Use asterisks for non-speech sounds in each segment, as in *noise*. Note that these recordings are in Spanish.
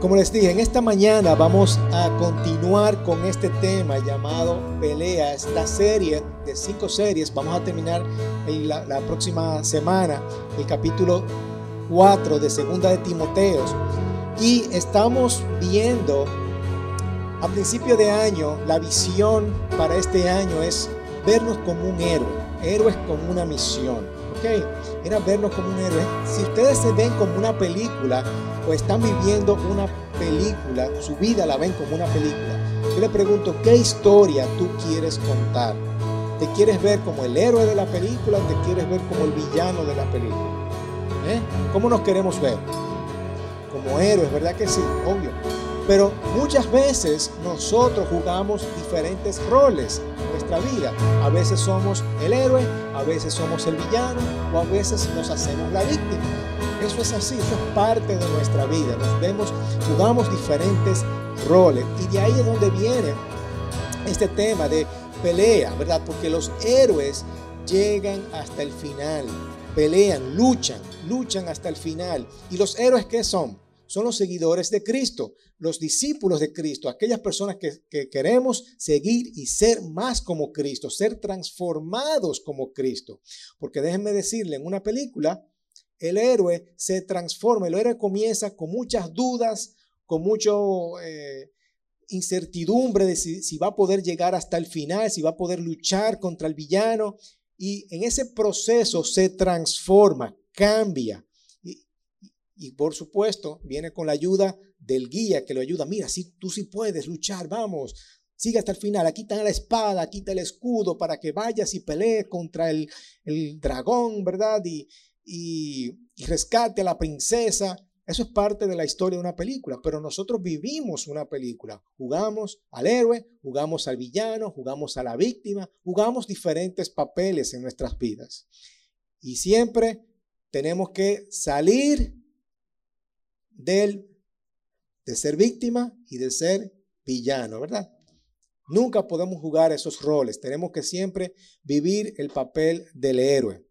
Como les dije, en esta mañana vamos a continuar con este tema llamado Pelea, esta serie de cinco series. Vamos a terminar la, la próxima semana el capítulo 4 de Segunda de Timoteos. Y estamos viendo a principio de año, la visión para este año es vernos como un héroe, héroes con una misión. ¿Ok? Era vernos como un héroe. Si ustedes se ven como una película o están viviendo una película, su vida la ven como una película, yo le pregunto, ¿qué historia tú quieres contar? ¿Te quieres ver como el héroe de la película o te quieres ver como el villano de la película? ¿Eh? ¿Cómo nos queremos ver? Como héroes, ¿verdad que sí? Obvio. Pero muchas veces nosotros jugamos diferentes roles nuestra vida. A veces somos el héroe, a veces somos el villano o a veces nos hacemos la víctima. Eso es así, eso es parte de nuestra vida. Nos vemos, jugamos diferentes roles. Y de ahí es donde viene este tema de pelea, ¿verdad? Porque los héroes llegan hasta el final, pelean, luchan, luchan hasta el final. ¿Y los héroes qué son? Son los seguidores de Cristo, los discípulos de Cristo, aquellas personas que, que, queremos seguir y ser más como Cristo, ser transformados como Cristo. Porque déjenme decirle, en una película, el héroe se transforma, el héroe comienza con muchas dudas, con mucho eh, incertidumbre de si va a poder llegar hasta el final, si va a poder luchar contra el villano. Y en ese proceso se transforma, cambia. Y, por supuesto, viene con la ayuda del guía que lo ayuda. Mira, si tú sí puedes luchar, vamos, sigue hasta el final. Aquí está la espada, aquí está el escudo para que vayas y pelees contra el, el dragón, ¿verdad? Y, y, y rescate a la princesa. Eso es parte de la historia de una película, pero nosotros vivimos una película. Jugamos al héroe, jugamos al villano, jugamos a la víctima, jugamos diferentes papeles en nuestras vidas. Y siempre tenemos que salir del, de ser víctima y de ser villano, ¿verdad? Nunca podemos jugar esos roles. Tenemos que siempre vivir el papel del héroe.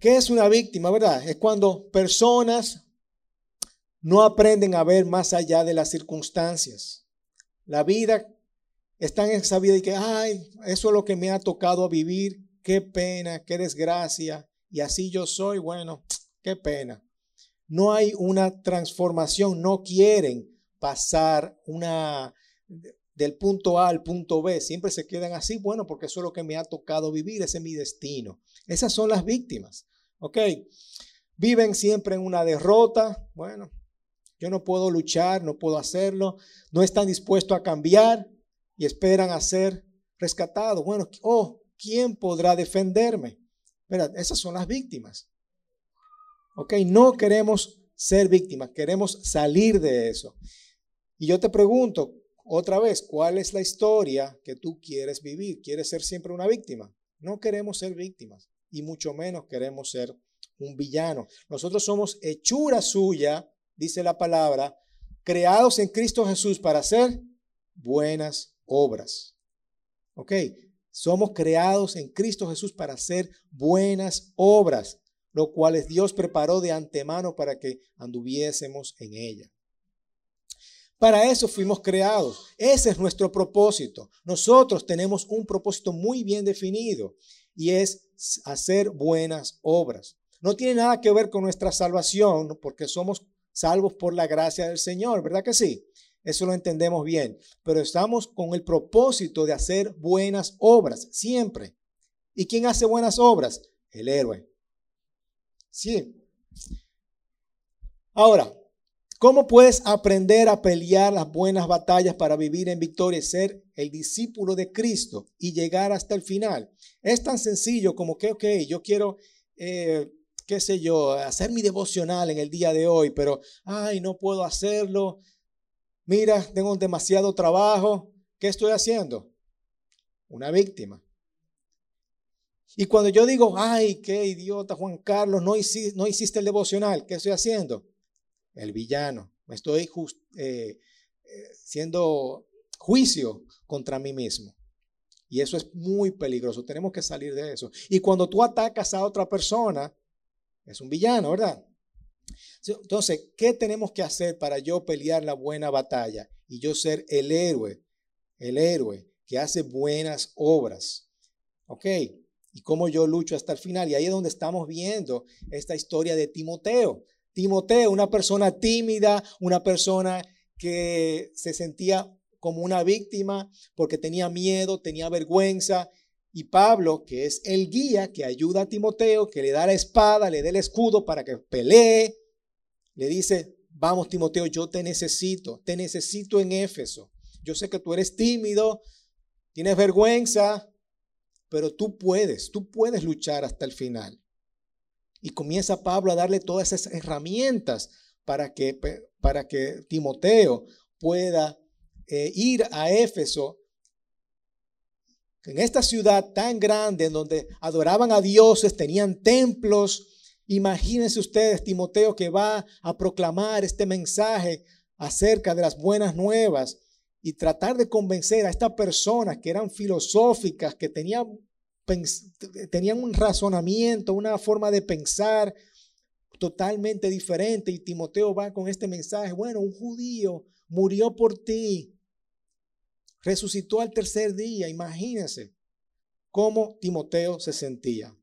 ¿Qué es una víctima, verdad? Es cuando personas no aprenden a ver más allá de las circunstancias. La vida está en esa vida y que, ay, eso es lo que me ha tocado vivir, qué pena, qué desgracia, y así yo soy, bueno, qué pena. No hay una transformación, no quieren pasar una del punto A al punto B, siempre se quedan así, bueno, porque eso es lo que me ha tocado vivir, ese es mi destino. Esas son las víctimas. ¿Ok? Viven siempre en una derrota. Bueno, yo no puedo luchar, no puedo hacerlo. No están dispuestos a cambiar y esperan a ser rescatados. Bueno, oh, ¿quién podrá defenderme? Mira, esas son las víctimas. ¿Ok? No queremos ser víctimas, queremos salir de eso. Y yo te pregunto otra vez, ¿cuál es la historia que tú quieres vivir? ¿Quieres ser siempre una víctima? No queremos ser víctimas y mucho menos queremos ser un villano. Nosotros somos hechura suya, dice la palabra, creados en Cristo Jesús para hacer buenas obras. ¿Ok? Somos creados en Cristo Jesús para hacer buenas obras, lo cuales Dios preparó de antemano para que anduviésemos en ella. Para eso fuimos creados. Ese es nuestro propósito. Nosotros tenemos un propósito muy bien definido y es hacer buenas obras. No tiene nada que ver con nuestra salvación, porque somos salvos por la gracia del Señor, ¿verdad que sí? Eso lo entendemos bien, pero estamos con el propósito de hacer buenas obras, siempre. ¿Y quién hace buenas obras? El héroe. Sí. Ahora, ¿Cómo puedes aprender a pelear las buenas batallas para vivir en victoria y ser el discípulo de Cristo y llegar hasta el final? Es tan sencillo como que, ok, yo quiero, eh, qué sé yo, hacer mi devocional en el día de hoy, pero, ay, no puedo hacerlo. Mira, tengo demasiado trabajo. ¿Qué estoy haciendo? Una víctima. Y cuando yo digo, ay, qué idiota Juan Carlos, no hiciste, el devocional, ¿qué estoy haciendo? el villano. Me estoy eh, eh, siendo juicio contra mí mismo. Y eso es muy peligroso. Tenemos que salir de eso. Y cuando tú atacas a otra persona, es un villano, ¿verdad? Entonces, ¿qué tenemos que hacer para yo pelear la buena batalla y yo ser el héroe, el héroe que hace buenas obras? ¿Ok? Y cómo yo lucho hasta el final. Y ahí es donde estamos viendo esta historia de Timoteo. Timoteo, una persona tímida, una persona que se sentía como una víctima porque tenía miedo, tenía vergüenza. Y Pablo, que es el guía que ayuda a Timoteo, que le da la espada, le da el escudo para que pelee, le dice, vamos Timoteo, yo te necesito, te necesito en Éfeso. Yo sé que tú eres tímido, tienes vergüenza, pero tú puedes, tú puedes luchar hasta el final. Y comienza Pablo a darle todas esas herramientas para que, para que Timoteo pueda eh, ir a Éfeso, en esta ciudad tan grande en donde adoraban a dioses, tenían templos. Imagínense ustedes, Timoteo, que va a proclamar este mensaje acerca de las buenas nuevas y tratar de convencer a estas personas que eran filosóficas, que tenían, tenían un razonamiento, una forma de pensar totalmente diferente. Y Timoteo va con este mensaje, bueno, un judío murió por ti, resucitó al tercer día. Imagínense cómo Timoteo se sentía.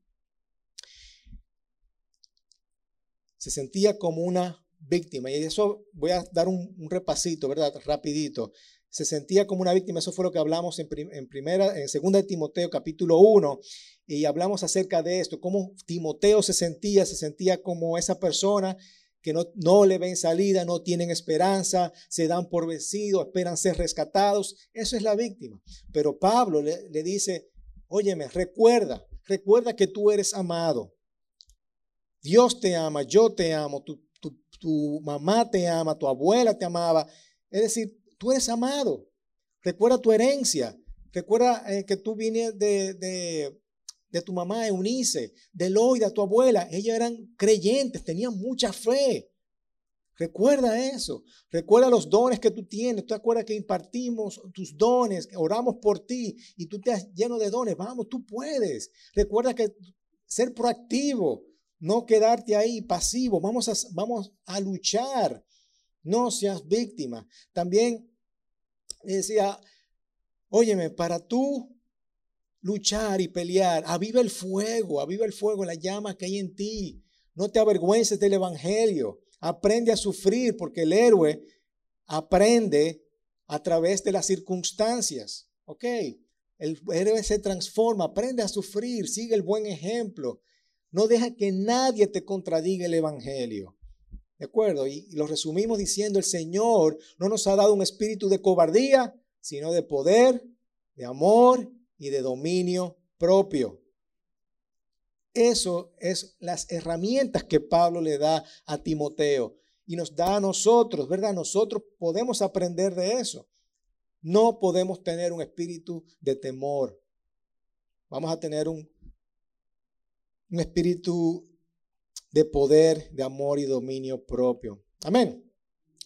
Se sentía como una víctima. Y eso voy a dar un, repasito, ¿verdad? Rapidito. Se sentía como una víctima. Eso fue lo que hablamos en, en primera, en segunda de Timoteo, capítulo 1. Y hablamos acerca de esto, cómo Timoteo se sentía, se sentía como esa persona que no, no, le ven salida, no tienen esperanza, se dan por vencidos, esperan ser rescatados. Eso es la víctima. Pero Pablo le, le dice, óyeme, recuerda, recuerda que tú eres amado. Dios te ama, yo te amo, tu, tu, tu mamá te ama, tu abuela te amaba. Es decir, tú eres amado. Recuerda tu herencia. Recuerda eh, que tú vienes de, de, tu mamá Eunice, de Loida, tu abuela, ellas eran creyentes, tenían mucha fe. Recuerda eso. Recuerda los dones que tú tienes. ¿Tú acuerdas que impartimos tus dones, oramos por ti y tú te has lleno de dones? Vamos, tú puedes. Recuerda que ser proactivo, no quedarte ahí pasivo. Vamos a, vamos a luchar. No seas víctima. También decía, óyeme, para tú luchar y pelear. Aviva el fuego, aviva el fuego, la llama que hay en ti. No te avergüences del Evangelio. Aprende a sufrir porque el héroe aprende a través de las circunstancias. ¿Ok? El héroe se transforma, aprende a sufrir, sigue el buen ejemplo. No deja que nadie te contradiga el Evangelio. ¿De acuerdo? Y, y lo resumimos diciendo, el Señor no nos ha dado un espíritu de cobardía, sino de poder, de amor y de dominio propio. Eso es las herramientas que Pablo le da a Timoteo y nos da a nosotros, ¿verdad? Nosotros podemos aprender de eso. No podemos tener un espíritu de temor. Vamos a tener un, un espíritu de poder, de amor y dominio propio. Amén.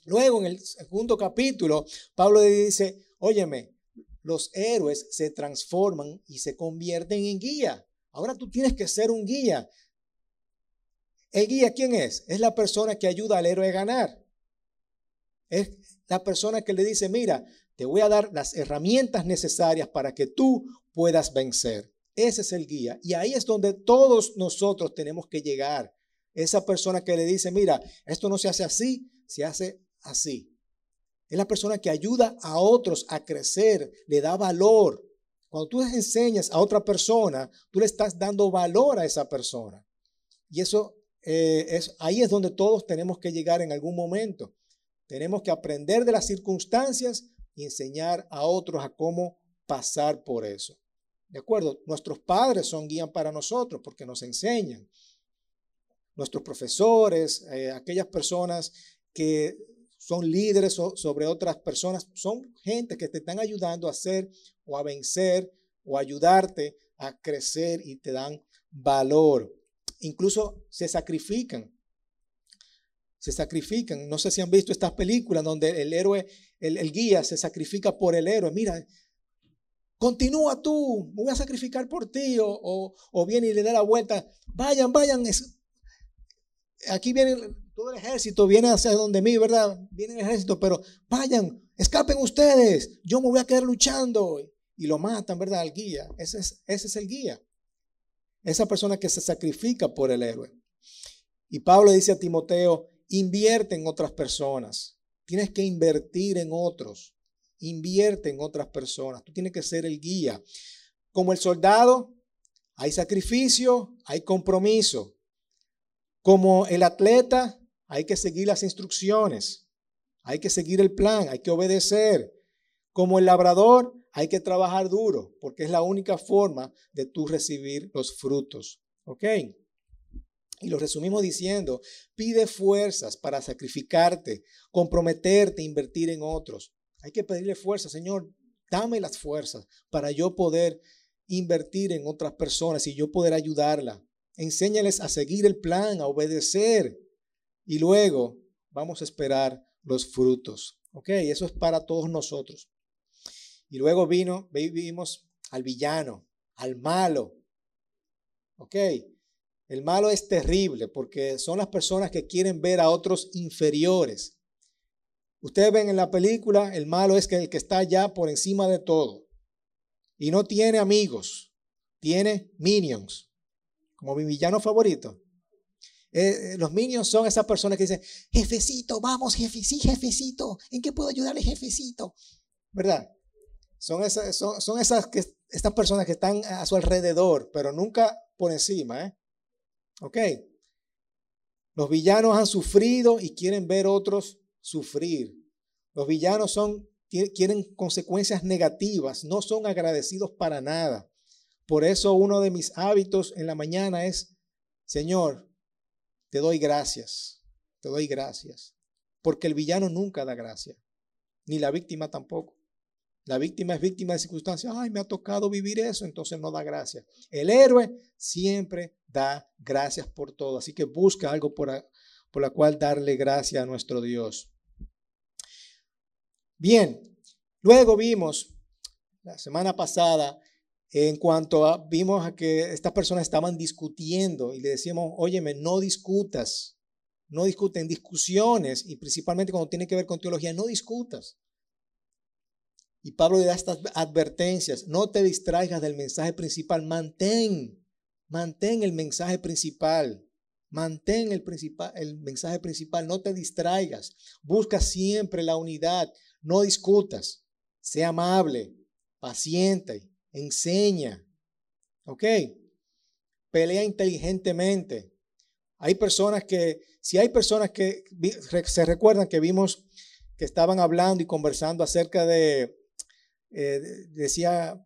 Luego en el segundo capítulo, Pablo dice, óyeme, los héroes se transforman y se convierten en guía. Ahora tú tienes que ser un guía. ¿El guía quién es? Es la persona que ayuda al héroe a ganar. Es la persona que le dice, mira, te voy a dar las herramientas necesarias para que tú puedas vencer. Ese es el guía. Y ahí es donde todos nosotros tenemos que llegar. Esa persona que le dice, mira, esto no se hace así, se hace así. Es la persona que ayuda a otros a crecer, le da valor. Cuando tú enseñas a otra persona, tú le estás dando valor a esa persona. Y eso eh, ahí es donde todos tenemos que llegar en algún momento. Tenemos que aprender de las circunstancias y enseñar a otros a cómo pasar por eso. ¿De acuerdo? Nuestros padres son guías para nosotros porque nos enseñan. Nuestros profesores, eh, aquellas personas que son líderes sobre otras personas, son gente que te están ayudando a hacer o a vencer o ayudarte a crecer y te dan valor. Incluso se sacrifican. Se sacrifican. No sé si han visto estas películas donde el héroe, el, guía se sacrifica por el héroe. Mira, continúa tú, voy a sacrificar por ti, o, o, viene y le da la vuelta, vayan, vayan, aquí viene todo el ejército, viene hacia donde mí, ¿verdad? Viene el ejército, pero vayan, escapen ustedes, yo me voy a quedar luchando. Y lo matan, ¿verdad? Al guía, ese es, ese es el guía, esa persona que se sacrifica por el héroe. Y Pablo dice a Timoteo, invierte en otras personas, tienes que invertir en otros. Invierte en otras personas. Tú tienes que ser el guía. Como el soldado, hay sacrificio, hay compromiso. Como el atleta, hay que seguir las instrucciones. Hay que seguir el plan, hay que obedecer. Como el labrador, hay que trabajar duro, porque es la única forma de tú recibir los frutos. ¿Ok? Y lo resumimos diciendo, pide fuerzas para sacrificarte, comprometerte, invertir en otros. Hay que pedirle fuerza, Señor, dame las fuerzas para yo poder invertir en otras personas y yo poder ayudarla. Enséñales a seguir el plan, a obedecer. Y luego vamos a esperar los frutos. ¿Ok? Eso es para todos nosotros. Y luego vino, vimos al villano, al malo. ¿Ok? El malo es terrible porque son las personas que quieren ver a otros inferiores. Ustedes ven en la película, el malo es que el que está allá por encima de todo. Y no tiene amigos, tiene minions, como mi villano favorito. Eh, eh, los minions son esas personas que dicen, jefecito, vamos, jefe, sí, jefecito, ¿en qué puedo ayudarle, jefecito? ¿Verdad? Son esas, son, esas que, estas personas que están a su alrededor, pero nunca por encima. ¿eh? ¿Ok? Los villanos han sufrido y quieren ver otros sufrir. Los villanos son, quieren consecuencias negativas, no son agradecidos para nada. Por eso uno de mis hábitos en la mañana es, Señor, te doy gracias, te doy gracias. Porque el villano nunca da gracias, ni la víctima tampoco. La víctima es víctima de circunstancias. Ay, me ha tocado vivir eso, entonces no da gracias. El héroe siempre da gracias por todo. Así que busca algo por, por la cual darle gracias a nuestro Dios. Bien, luego vimos la semana pasada en cuanto a, vimos a que estas personas estaban discutiendo y le decíamos, óyeme, no discutas, no discuten discusiones y principalmente cuando tiene que ver con teología, no discutas. Y Pablo le da estas advertencias, no te distraigas del mensaje principal, mantén, mantén el mensaje principal. Mantén el, principal, el mensaje principal, no te distraigas. Busca siempre la unidad, no discutas, sea amable, paciente, enseña. ¿Ok? Pelea inteligentemente. Hay personas que, si hay personas que se recuerdan que vimos que estaban hablando y conversando acerca de, eh, decía,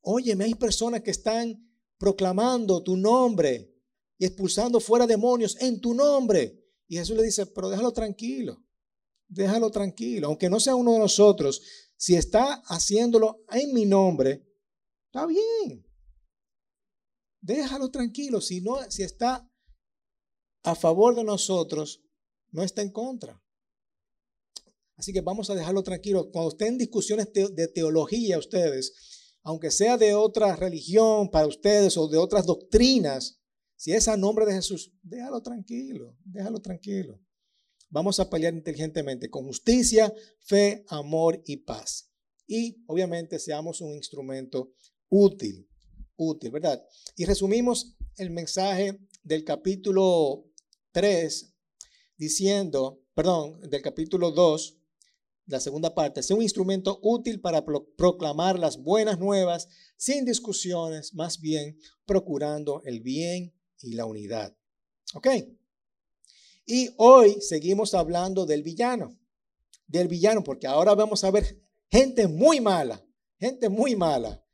óyeme, hay personas que están proclamando tu nombre y expulsando fuera demonios en tu nombre. Y Jesús le dice, pero déjalo tranquilo déjalo tranquilo, aunque no sea uno de nosotros, si está haciéndolo en mi nombre, está bien. Déjalo tranquilo, si no si está a favor de nosotros, no está en contra. Así que vamos a dejarlo tranquilo. Cuando estén discusiones de teología ustedes, aunque sea de otra religión para ustedes o de otras doctrinas, si es a nombre de Jesús, déjalo tranquilo, déjalo tranquilo. Vamos a pelear inteligentemente con justicia, fe, amor y paz. Y obviamente seamos un instrumento útil, útil, ¿verdad? Y resumimos el mensaje del capítulo 3 diciendo, perdón, del capítulo 2, la segunda parte, sea un instrumento útil para proclamar las buenas nuevas sin discusiones, más bien procurando el bien y la unidad. ¿Ok? Y hoy seguimos hablando del villano, del villano, porque ahora vamos a ver gente muy mala, gente muy mala.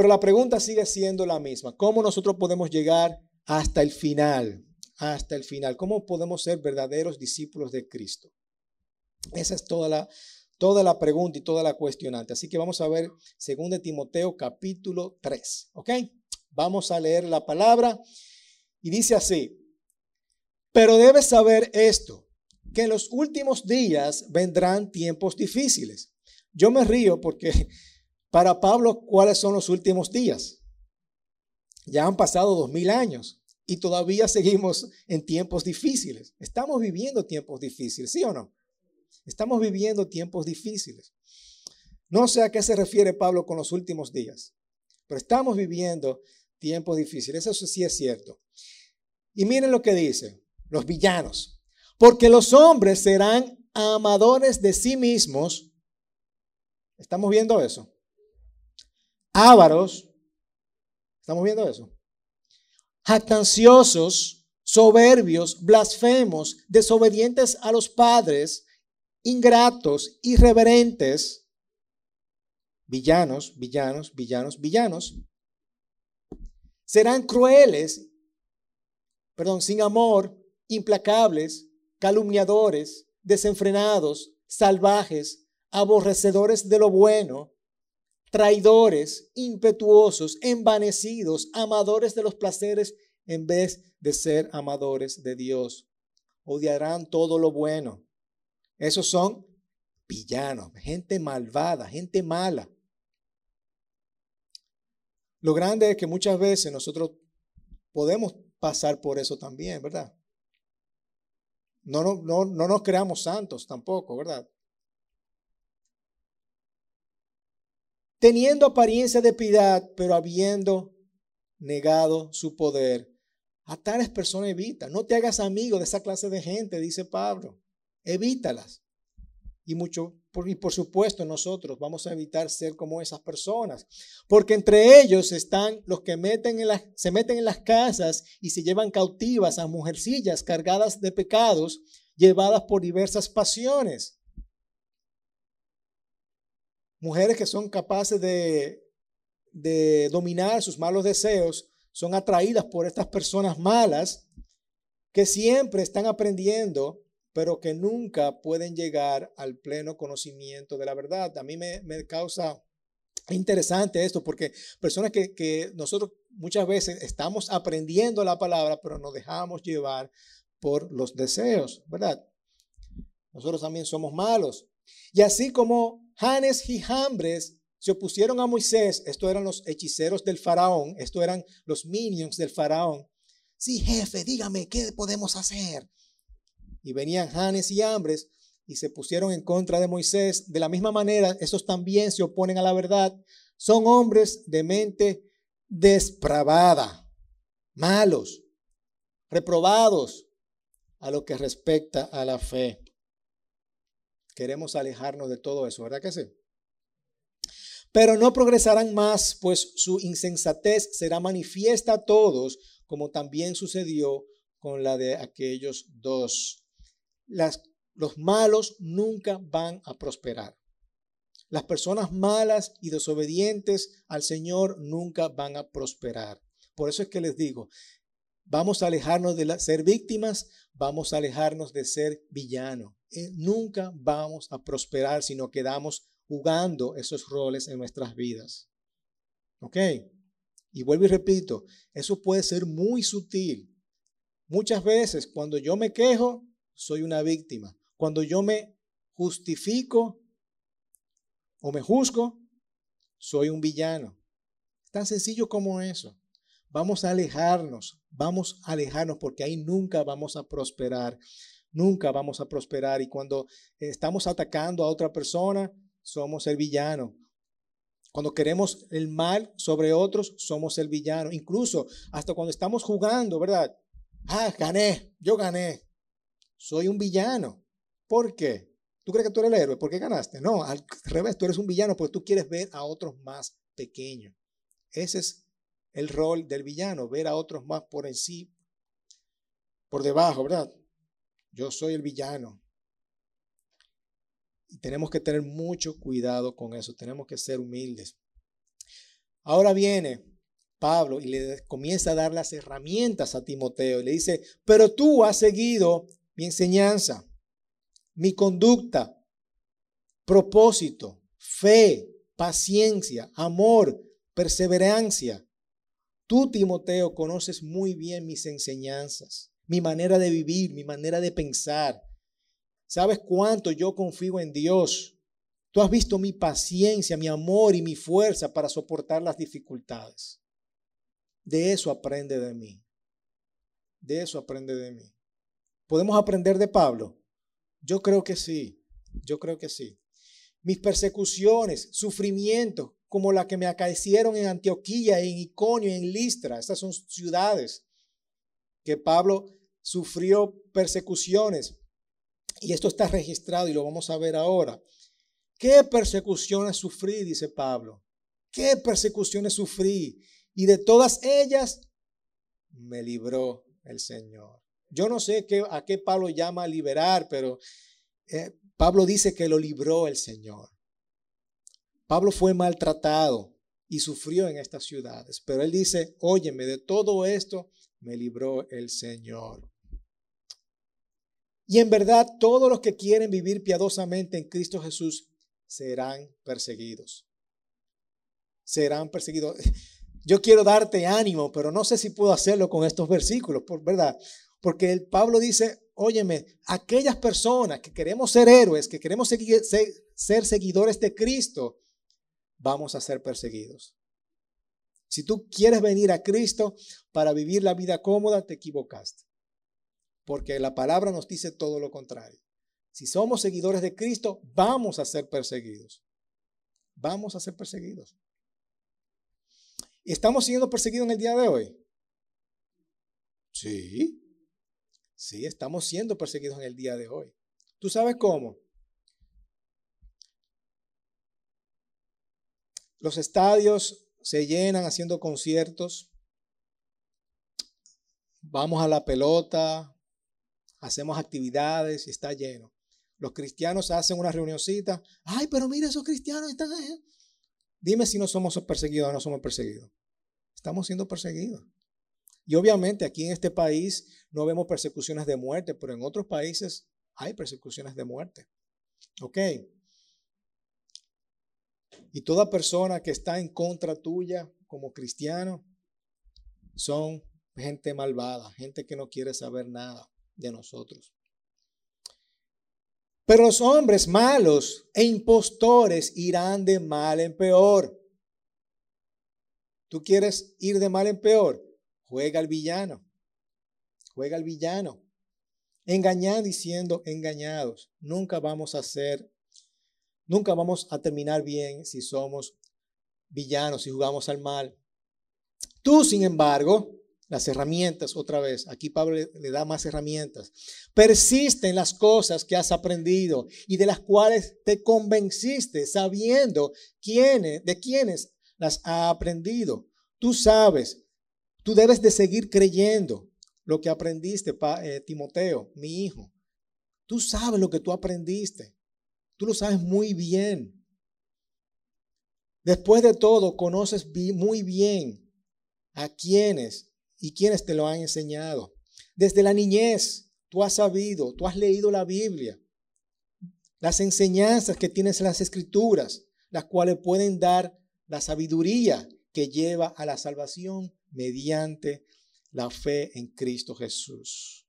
Pero la pregunta sigue siendo la misma. ¿Cómo nosotros podemos llegar hasta el final? Hasta el final. ¿Cómo podemos ser verdaderos discípulos de Cristo? Esa es toda la, toda la pregunta y toda la cuestionante. Así que vamos a ver 2 Timoteo capítulo 3. ¿Ok? Vamos a leer la palabra y dice así. Pero debes saber esto, que en los últimos días vendrán tiempos difíciles. Yo me río porque para Pablo, ¿cuáles son los últimos días? Ya han pasado dos mil años y todavía seguimos en tiempos difíciles. Estamos viviendo tiempos difíciles, ¿sí o no? Estamos viviendo tiempos difíciles. No sé a qué se refiere Pablo con los últimos días, pero estamos viviendo tiempos difíciles. Eso sí es cierto. Y miren lo que dice, los villanos. Porque los hombres serán amadores de sí mismos. ¿Estamos viendo eso? Ávaros. ¿Estamos viendo eso? Jactanciosos, soberbios, blasfemos, desobedientes a los padres, ingratos, irreverentes, villanos, villanos, villanos, villanos. Serán crueles, perdón, sin amor, implacables, calumniadores, desenfrenados, salvajes, aborrecedores de lo bueno, traidores, impetuosos, envanecidos, amadores de los placeres en vez de ser amadores de Dios. Odiarán todo lo bueno. Esos son villanos, gente malvada, gente mala. Lo grande es que muchas veces nosotros podemos pasar por eso también, ¿verdad? No, no, no, no nos creamos santos tampoco, ¿verdad? Teniendo apariencia de piedad, pero habiendo negado su poder. A tales personas evita. No te hagas amigo de esa clase de gente, dice Pablo. Evítalas. Y mucho, y por supuesto nosotros vamos a evitar ser como esas personas, porque entre ellos están los que se meten en las casas y se llevan cautivas a mujercillas cargadas de pecados, llevadas por diversas pasiones. Mujeres que son capaces de, de dominar sus malos deseos, son atraídas por estas personas malas que siempre están aprendiendo pero que nunca pueden llegar al pleno conocimiento de la verdad. A mí me, causa interesante esto, porque personas que, que, nosotros muchas veces estamos aprendiendo la palabra, pero nos dejamos llevar por los deseos, ¿verdad? Nosotros también somos malos. Y así como Janes y Jambres se opusieron a Moisés, estos eran los hechiceros del faraón, estos eran los minions del faraón. Sí, jefe, dígame, ¿qué podemos hacer? y venían Janes y Hambres y se pusieron en contra de Moisés. De la misma manera, esos también se oponen a la verdad. Son hombres de mente despravada, malos, reprobados a lo que respecta a la fe. Queremos alejarnos de todo eso, ¿verdad que sí? Pero no progresarán más, pues su insensatez será manifiesta a todos, como también sucedió con la de aquellos dos los malos nunca van a prosperar. Las personas malas y desobedientes al Señor nunca van a prosperar. Por eso es que les digo, vamos a alejarnos de ser víctimas, vamos a alejarnos de ser villanos. Eh, nunca vamos a prosperar si no quedamos jugando esos roles en nuestras vidas. ¿Ok? Y vuelvo y repito, eso puede ser muy sutil. Muchas veces cuando yo me quejo, soy una víctima. Cuando yo me justifico o me juzgo, soy un villano. Tan sencillo como eso. Vamos a alejarnos, vamos a alejarnos porque ahí nunca vamos a prosperar. Nunca vamos a prosperar. Y cuando estamos atacando a otra persona, somos el villano. Cuando queremos el mal sobre otros, somos el villano. Incluso hasta cuando estamos jugando, ¿verdad? Ah, gané, yo gané soy un villano. ¿Por qué? ¿Tú crees que tú eres el héroe? ¿Por qué ganaste? No, al revés, tú eres un villano porque tú quieres ver a otros más pequeños. Ese es el rol del villano, ver a otros más por en sí, por debajo, ¿verdad? Yo soy el villano. Y tenemos que tener mucho cuidado con eso, tenemos que ser humildes. Ahora viene Pablo y le comienza a dar las herramientas a Timoteo y le dice, pero tú has seguido mi enseñanza, mi conducta, propósito, fe, paciencia, amor, perseverancia. Tú, Timoteo, conoces muy bien mis enseñanzas, mi manera de vivir, mi manera de pensar. Sabes cuánto yo confío en Dios Tú has visto mi paciencia, mi amor y mi fuerza para soportar las dificultades. De eso aprende de mí. De eso aprende de mí. ¿Podemos aprender de Pablo? Yo creo que sí. Yo creo que sí. Mis persecuciones, sufrimientos, como la que me acaecieron en Antioquía, en Iconio, en Listra. Estas son ciudades que Pablo sufrió persecuciones. Y esto está registrado y lo vamos a ver ahora. ¿Qué persecuciones sufrí? Dice Pablo. ¿Qué persecuciones sufrí? Y de todas ellas me libró el Señor. Yo no sé qué, a qué Pablo llama liberar, pero eh, Pablo dice que lo libró el Señor. Pablo fue maltratado y sufrió en estas ciudades, pero él dice, óyeme, de todo esto me libró el Señor. Y en verdad, todos los que quieren vivir piadosamente en Cristo Jesús serán perseguidos. Serán perseguidos. Yo quiero darte ánimo, pero no sé si puedo hacerlo con estos versículos, verdad. Porque el Pablo dice, óyeme, aquellas personas que queremos ser héroes, que queremos seguir, ser seguidores de Cristo, vamos a ser perseguidos. Si tú quieres venir a Cristo para vivir la vida cómoda, te equivocaste. Porque la palabra nos dice todo lo contrario. Si somos seguidores de Cristo, vamos a ser perseguidos. Vamos a ser perseguidos. ¿Estamos siendo perseguidos en el día de hoy? Sí. Sí, estamos siendo perseguidos en el día de hoy. ¿Tú sabes cómo? Los estadios se llenan haciendo conciertos. Vamos a la pelota, hacemos actividades y está lleno. Los cristianos hacen una reunioncita. Ay, pero mira, esos cristianos están ahí. Dime si no somos perseguidos o no somos perseguidos. Estamos siendo perseguidos. Y obviamente aquí en este país no vemos persecuciones de muerte, pero en otros países hay persecuciones de muerte. ¿Ok? Y toda persona que está en contra tuya como cristiano son gente malvada, gente que no quiere saber nada de nosotros. Pero los hombres malos e impostores irán de mal en peor. ¿Tú quieres ir de mal en peor? Juega al villano. Juega al villano. Engañando y siendo engañados. Nunca vamos a ser Nunca vamos a terminar bien si somos villanos, si jugamos al mal. Tú, sin embargo, las herramientas, otra vez, aquí Pablo le, da más herramientas. Persiste en las cosas que has aprendido y de las cuales te convenciste, sabiendo quiénes, de quiénes las ha aprendido. Tú sabes, tú debes de seguir creyendo lo que aprendiste, eh, Timoteo, mi hijo. Tú sabes lo que tú aprendiste. Tú lo sabes muy bien. Después de todo, conoces muy bien a quienes y quienes te lo han enseñado. Desde la niñez, tú has sabido, tú has leído la Biblia, las enseñanzas que tienes en las escrituras, las cuales pueden dar la sabiduría que lleva a la salvación mediante la fe en Cristo Jesús.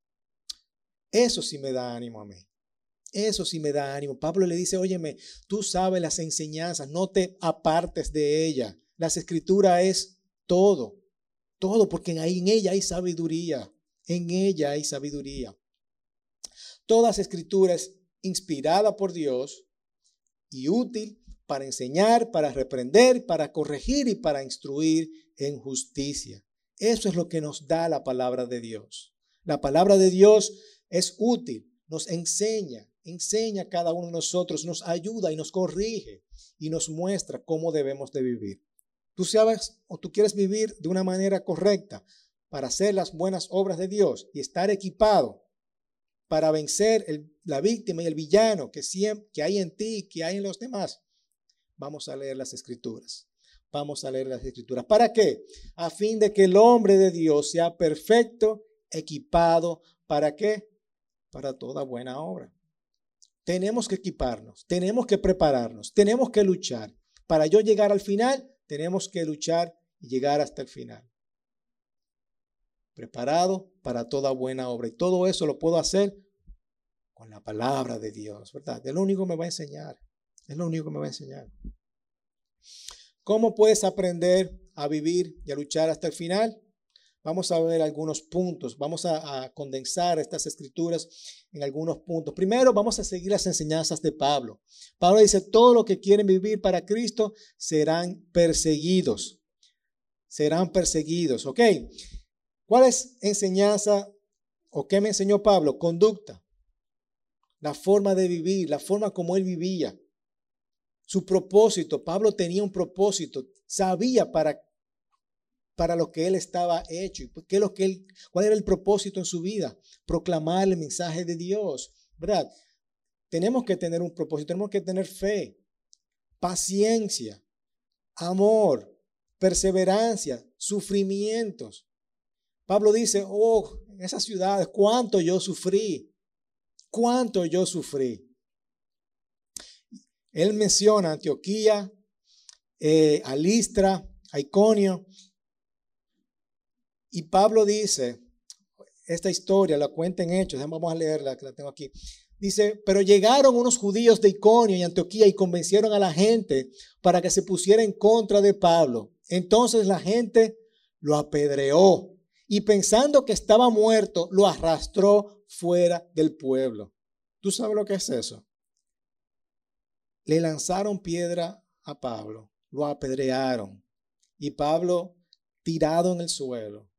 Eso sí me da ánimo a mí. Eso sí me da ánimo. Pablo le dice, óyeme, tú sabes las enseñanzas, no te apartes de ella. Las escrituras es todo, todo, porque en ella hay sabiduría, en ella hay sabiduría. Todas escrituras inspirada por Dios y útil para enseñar, para reprender, para corregir y para instruir en justicia. Eso es lo que nos da la palabra de Dios. La palabra de Dios es útil, nos enseña, enseña a cada uno de nosotros, nos ayuda y nos corrige y nos muestra cómo debemos de vivir. Tú o tú quieres vivir de una manera correcta para hacer las buenas obras de Dios y estar equipado para vencer la víctima y el villano que, siempre, que hay en ti, que hay en los demás. Vamos a leer las escrituras. Vamos a leer las escrituras. ¿Para qué? A fin de que el hombre de Dios sea perfecto, equipado. ¿Para qué? Para toda buena obra. Tenemos que equiparnos, tenemos que prepararnos, tenemos que luchar. Para yo llegar al final, tenemos que luchar y llegar hasta el final. Preparado para toda buena obra. Y todo eso lo puedo hacer con la palabra de Dios, ¿verdad? El único me va a enseñar. Es lo único que me va a enseñar. ¿Cómo puedes aprender a vivir y a luchar hasta el final? Vamos a ver algunos puntos, vamos a, condensar estas escrituras en algunos puntos. Primero, vamos a seguir las enseñanzas de Pablo. Pablo dice, todo lo que quieren vivir para Cristo serán perseguidos. Serán perseguidos, ¿ok? ¿Cuál es enseñanza o qué me enseñó Pablo? Conducta. La forma de vivir, la forma como él vivía. Su propósito. Pablo tenía un propósito. Sabía para para lo que él estaba hecho. ¿Qué lo que él, ¿Cuál era el propósito en su vida? Proclamar el mensaje de Dios. ¿Verdad? Tenemos que tener un propósito, tenemos que tener fe, paciencia, amor, perseverancia, sufrimientos. Pablo dice, oh, en esas ciudades, cuánto yo sufrí, cuánto yo sufrí. Él menciona Antioquía, eh, Alistra, Iconio, y Pablo dice, esta historia la cuenta en Hechos, vamos a leerla, que la tengo aquí. Dice, pero llegaron unos judíos de Iconio y Antioquía y convencieron a la gente para que se pusiera en contra de Pablo. Entonces la gente lo apedreó y pensando que estaba muerto, lo arrastró fuera del pueblo. ¿Tú sabes lo que es eso? Le lanzaron piedra a Pablo, lo apedrearon y Pablo tirado en el suelo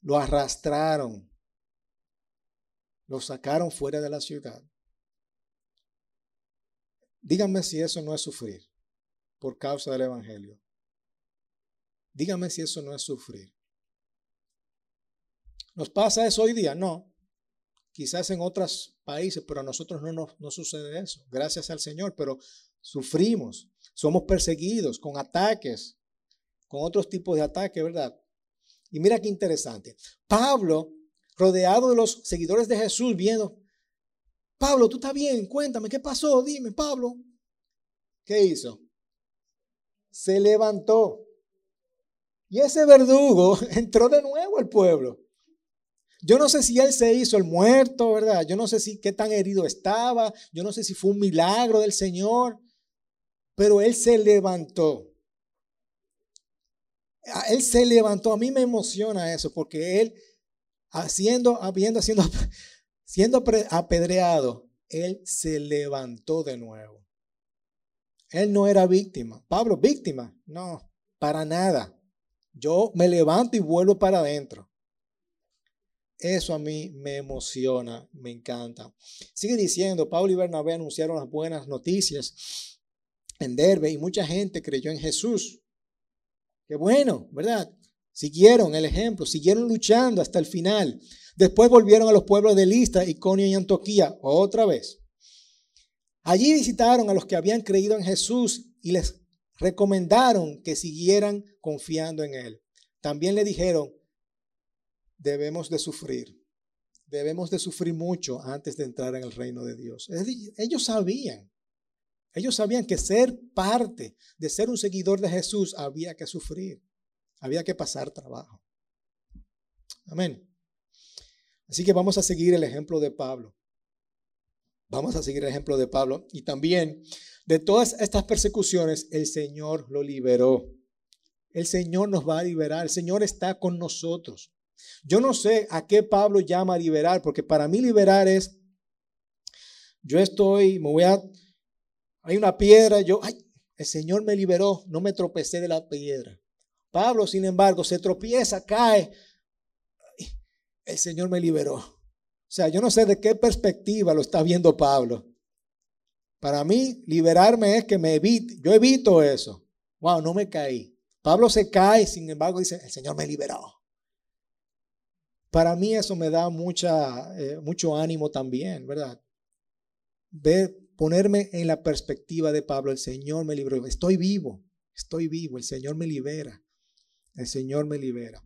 lo arrastraron, lo sacaron fuera de la ciudad. Díganme si eso no es sufrir por causa del Evangelio. Díganme si eso no es sufrir. ¿Nos pasa eso hoy día? No. Quizás en otros países, pero a nosotros no no sucede eso. Gracias al Señor, pero sufrimos. Somos perseguidos con ataques, con otros tipos de ataques, ¿verdad? Y mira qué interesante. Pablo, rodeado de los seguidores de Jesús, viendo, Pablo, tú estás bien, cuéntame, ¿qué pasó? Dime, Pablo. ¿Qué hizo? Se levantó. Y ese verdugo *laughs* entró de nuevo al pueblo. Yo no sé si él se hizo el muerto, ¿verdad? Yo no sé si qué tan herido estaba. Yo no sé si fue un milagro del Señor. Pero él se levantó él se levantó. A mí me emociona eso porque él, habiendo, haciendo, *laughs* siendo apedreado, él se levantó de nuevo. Él no era víctima. Pablo, víctima. No, para nada. Yo me levanto y vuelvo para adentro. Eso a mí me emociona, me encanta. Sigue diciendo, Pablo y Bernabé anunciaron las buenas noticias en Derbe y mucha gente creyó en Jesús. Qué bueno, ¿verdad? Siguieron el ejemplo, siguieron luchando hasta el final. Después volvieron a los pueblos de Lista, Iconio y Antioquía otra vez. Allí visitaron a los que habían creído en Jesús y les recomendaron que siguieran confiando en Él. También le dijeron, debemos de sufrir, debemos de sufrir mucho antes de entrar en el reino de Dios. Ellos sabían, ellos sabían que ser parte de ser un seguidor de Jesús había que sufrir, había que pasar trabajo. Amén. Así que vamos a seguir el ejemplo de Pablo. Vamos a seguir el ejemplo de Pablo. Y también de todas estas persecuciones, el Señor lo liberó. El Señor nos va a liberar. El Señor está con nosotros. Yo no sé a qué Pablo llama liberar, porque para mí liberar es, yo estoy, me voy a hay una piedra, yo, ay, el Señor me liberó, no me tropecé de la piedra. Pablo, sin embargo, se tropieza, cae. El Señor me liberó. O sea, yo no sé de qué perspectiva lo está viendo Pablo. Para mí, liberarme es que me evite. Yo evito eso. Wow, no me caí. Pablo se cae, sin embargo, dice, el Señor me liberó. Para mí eso me da mucha, eh, mucho ánimo también, ¿verdad? Ver ponerme en la perspectiva de Pablo, el Señor me libró, estoy vivo, estoy vivo, el Señor me libera, el Señor me libera.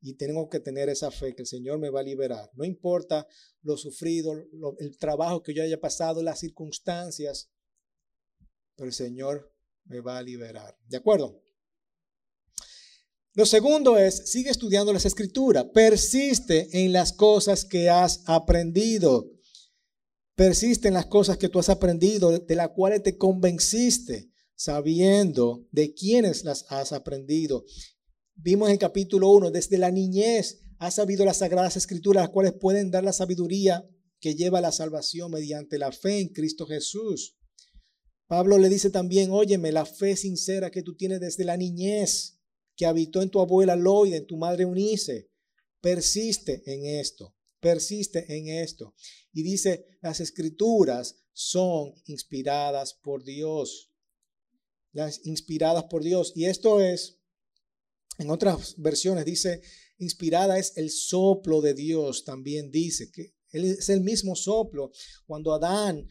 Y tengo que tener esa fe que el Señor me va a liberar. No importa lo sufrido, el trabajo que yo haya pasado, las circunstancias, pero el Señor me va a liberar. ¿De acuerdo? Lo segundo es, sigue estudiando las escrituras, persiste en las cosas que has aprendido. Persiste en las cosas que tú has aprendido, de las cuales te convenciste, sabiendo de quiénes las has aprendido. Vimos en capítulo 1, desde la niñez has sabido las sagradas escrituras, las cuales pueden dar la sabiduría que lleva a la salvación mediante la fe en Cristo Jesús. Pablo le dice también, óyeme, la fe sincera que tú tienes desde la niñez, que habitó en tu abuela Loida, en tu madre Unice, persiste en esto, persiste en esto. Y dice, las escrituras son inspiradas por Dios, las inspiradas por Dios. Y esto es, en otras versiones dice, inspirada es el soplo de Dios, también dice que es el mismo soplo. Cuando Adán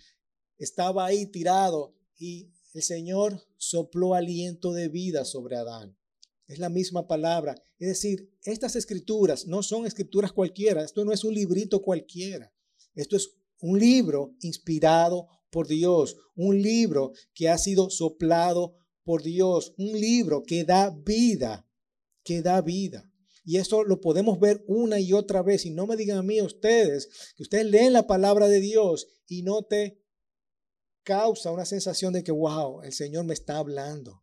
estaba ahí tirado y el Señor sopló aliento de vida sobre Adán. Es la misma palabra. Es decir, estas escrituras no son escrituras cualquiera. Esto no es un librito cualquiera. Esto es un libro inspirado por Dios. Un libro que ha sido soplado por Dios. Un libro que da vida. Que da vida. Y eso lo podemos ver una y otra vez. Y no me digan a mí, ustedes, que ustedes leen la palabra de Dios y no te causa una sensación de que, wow, el Señor me está hablando.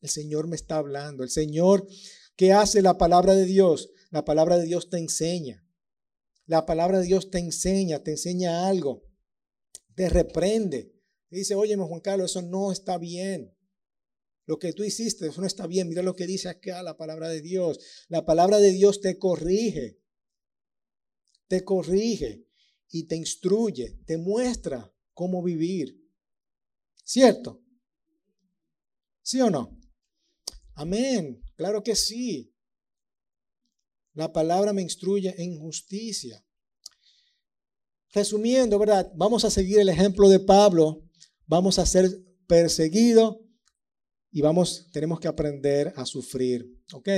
El Señor me está hablando. El Señor, ¿qué hace la palabra de Dios? La palabra de Dios te enseña. La palabra de Dios te enseña, te enseña algo. Te reprende. dice, oye, Juan Carlos, eso no está bien. Lo que tú hiciste, eso no está bien. Mira lo que dice acá la palabra de Dios. La palabra de Dios te corrige. Te corrige y te instruye, te muestra cómo vivir. ¿Cierto? ¿Sí o no? Amén. Claro que sí. La palabra me instruye en justicia. Resumiendo, ¿verdad? Vamos a seguir el ejemplo de Pablo. Vamos a ser perseguidos y vamos, tenemos que aprender a sufrir. ¿Ok?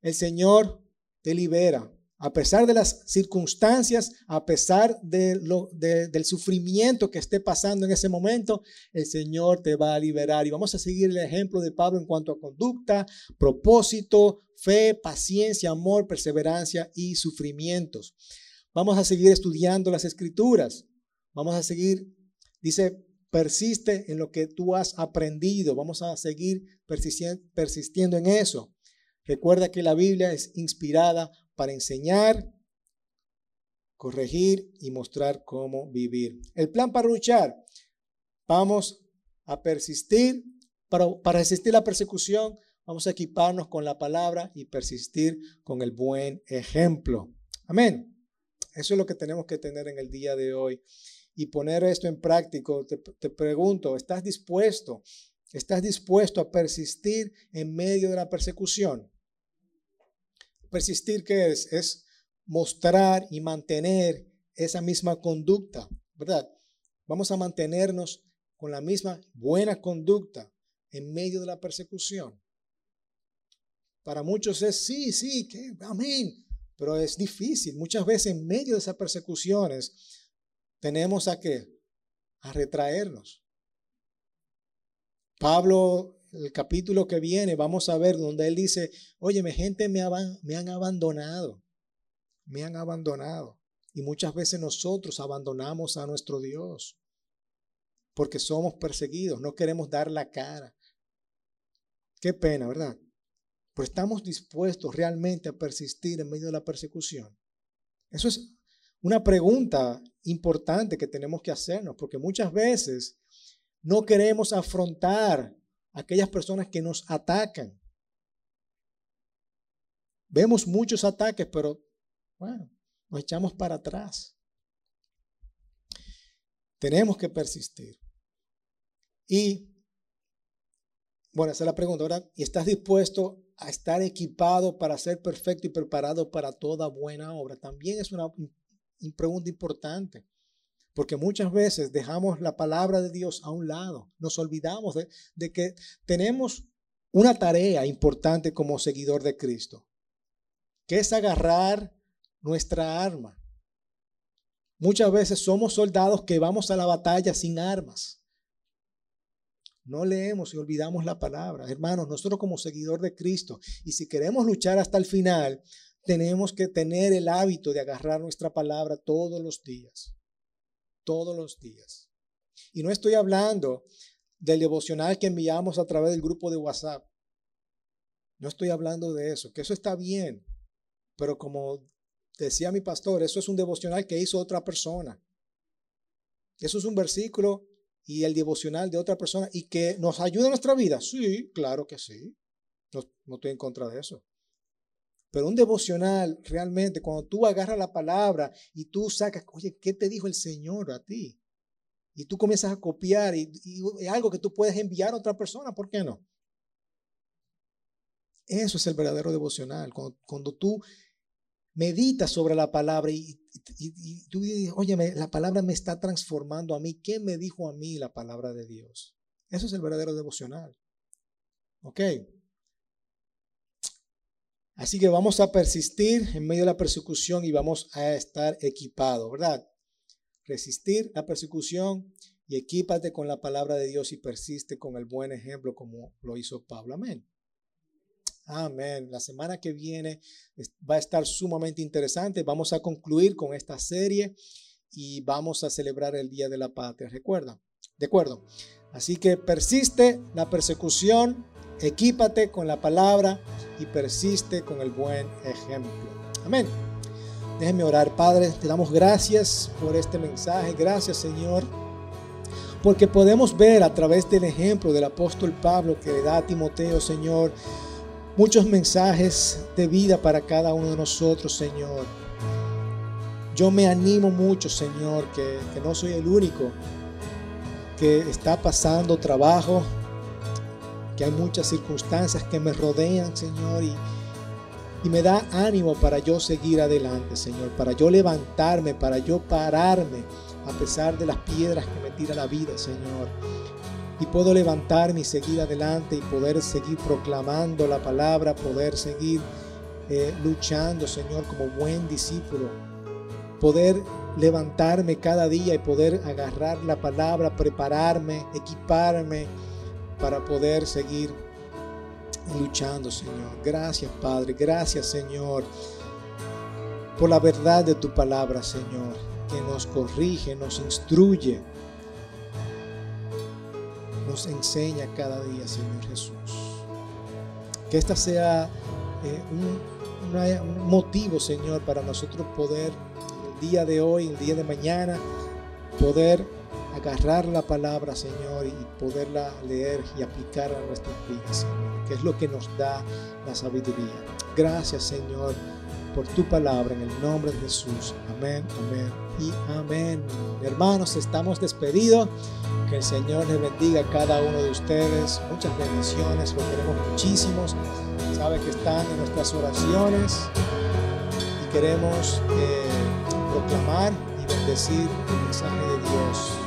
El Señor te libera. A pesar de las circunstancias, a pesar del sufrimiento que esté pasando en ese momento, el Señor te va a liberar. Y vamos a seguir el ejemplo de Pablo en cuanto a conducta, propósito, fe, paciencia, amor, perseverancia y sufrimientos. Vamos a seguir estudiando las escrituras. Vamos a seguir, dice, persiste en lo que tú has aprendido. Vamos a seguir persistiendo en eso. Recuerda que la Biblia es inspirada para enseñar, corregir y mostrar cómo vivir. El plan para luchar. Vamos a persistir. Para, para resistir la persecución, vamos a equiparnos con la palabra y persistir con el buen ejemplo. Amén. Eso es lo que tenemos que tener en el día de hoy y poner esto en práctico. Te, te pregunto, ¿estás dispuesto? ¿Estás dispuesto a persistir en medio de la persecución? Persistir, ¿qué es? Es mostrar y mantener esa misma conducta, ¿verdad? Vamos a mantenernos con la misma buena conducta en medio de la persecución. Para muchos es sí, sí, que amén, pero es difícil. Muchas veces en medio de esas persecuciones tenemos a qué? A retraernos. Pablo el capítulo que viene, vamos a ver donde él dice, oye, mi gente me, me han abandonado, me han abandonado. Y muchas veces nosotros abandonamos a nuestro Dios porque somos perseguidos, no queremos dar la cara. Qué pena, ¿verdad? Pero estamos dispuestos realmente a persistir en medio de la persecución. Eso es una pregunta importante que tenemos que hacernos, porque muchas veces no queremos afrontar aquellas personas que nos atacan. Vemos muchos ataques, pero bueno, nos echamos para atrás. Tenemos que persistir. Y, bueno, esa es la pregunta, ¿verdad? ¿Y estás dispuesto a estar equipado para ser perfecto y preparado para toda buena obra? También es una pregunta importante. Porque muchas veces dejamos la palabra de Dios a un lado, nos olvidamos de, que tenemos una tarea importante como seguidor de Cristo, que es agarrar nuestra arma. Muchas veces somos soldados que vamos a la batalla sin armas. No leemos y olvidamos la palabra. Hermanos, nosotros como seguidor de Cristo, y si queremos luchar hasta el final, tenemos que tener el hábito de agarrar nuestra palabra todos los días todos los días. Y no estoy hablando del devocional que enviamos a través del grupo de WhatsApp. No estoy hablando de eso, que eso está bien, pero como decía mi pastor, eso es un devocional que hizo otra persona. Eso es un versículo y el devocional de otra persona y que nos ayuda en nuestra vida. Sí, claro que sí. No, no estoy en contra de eso. Pero un devocional, realmente, cuando tú agarras la palabra y tú sacas, oye, ¿qué te dijo el Señor a ti? Y tú comienzas a copiar y, es algo que tú puedes enviar a otra persona, ¿por qué no? Eso es el verdadero devocional. Cuando, tú meditas sobre la palabra y, y, tú dices, oye, la palabra me está transformando a mí. ¿Qué me dijo a mí la palabra de Dios? Eso es el verdadero devocional. ¿Ok? Así que vamos a persistir en medio de la persecución y vamos a estar equipados, ¿verdad? Resistir la persecución y equípate con la palabra de Dios y persiste con el buen ejemplo como lo hizo Pablo. Amén. Amén. La semana que viene va a estar sumamente interesante. Vamos a concluir con esta serie y vamos a celebrar el Día de la Patria. Recuerda, de acuerdo. Así que persiste la persecución Equípate con la palabra y persiste con el buen ejemplo. Amén. Déjenme orar, Padre. Te damos gracias por este mensaje. Gracias, Señor. Porque podemos ver a través del ejemplo del apóstol Pablo que le da a Timoteo, Señor, muchos mensajes de vida para cada uno de nosotros, Señor. Yo me animo mucho, Señor, que no soy el único que está pasando trabajo, que hay muchas circunstancias que me rodean, Señor, y, y me da ánimo para yo seguir adelante, Señor, para yo levantarme, para yo pararme a pesar de las piedras que me tira la vida, Señor. Y puedo levantarme y seguir adelante y poder seguir proclamando la palabra, poder seguir eh, luchando, Señor, como buen discípulo. Poder levantarme cada día y poder agarrar la palabra, prepararme, equiparme para poder seguir luchando, Señor. Gracias, Padre. Gracias, Señor, por la verdad de tu palabra, Señor, que nos corrige, nos instruye, nos enseña cada día, Señor Jesús. Que esta sea eh, un, un motivo, Señor, para nosotros poder, el día de hoy, el día de mañana, poder agarrar la palabra, Señor, y poderla leer y aplicar a nuestras vidas, Señor, que es lo que nos da la sabiduría. Gracias, Señor, por tu palabra en el nombre de Jesús. Amén, amén y amén. Hermanos, estamos despedidos. Que el Señor les bendiga a cada uno de ustedes. Muchas bendiciones, lo queremos muchísimos. Sabe que están en nuestras oraciones y queremos eh, proclamar y bendecir el mensaje de Dios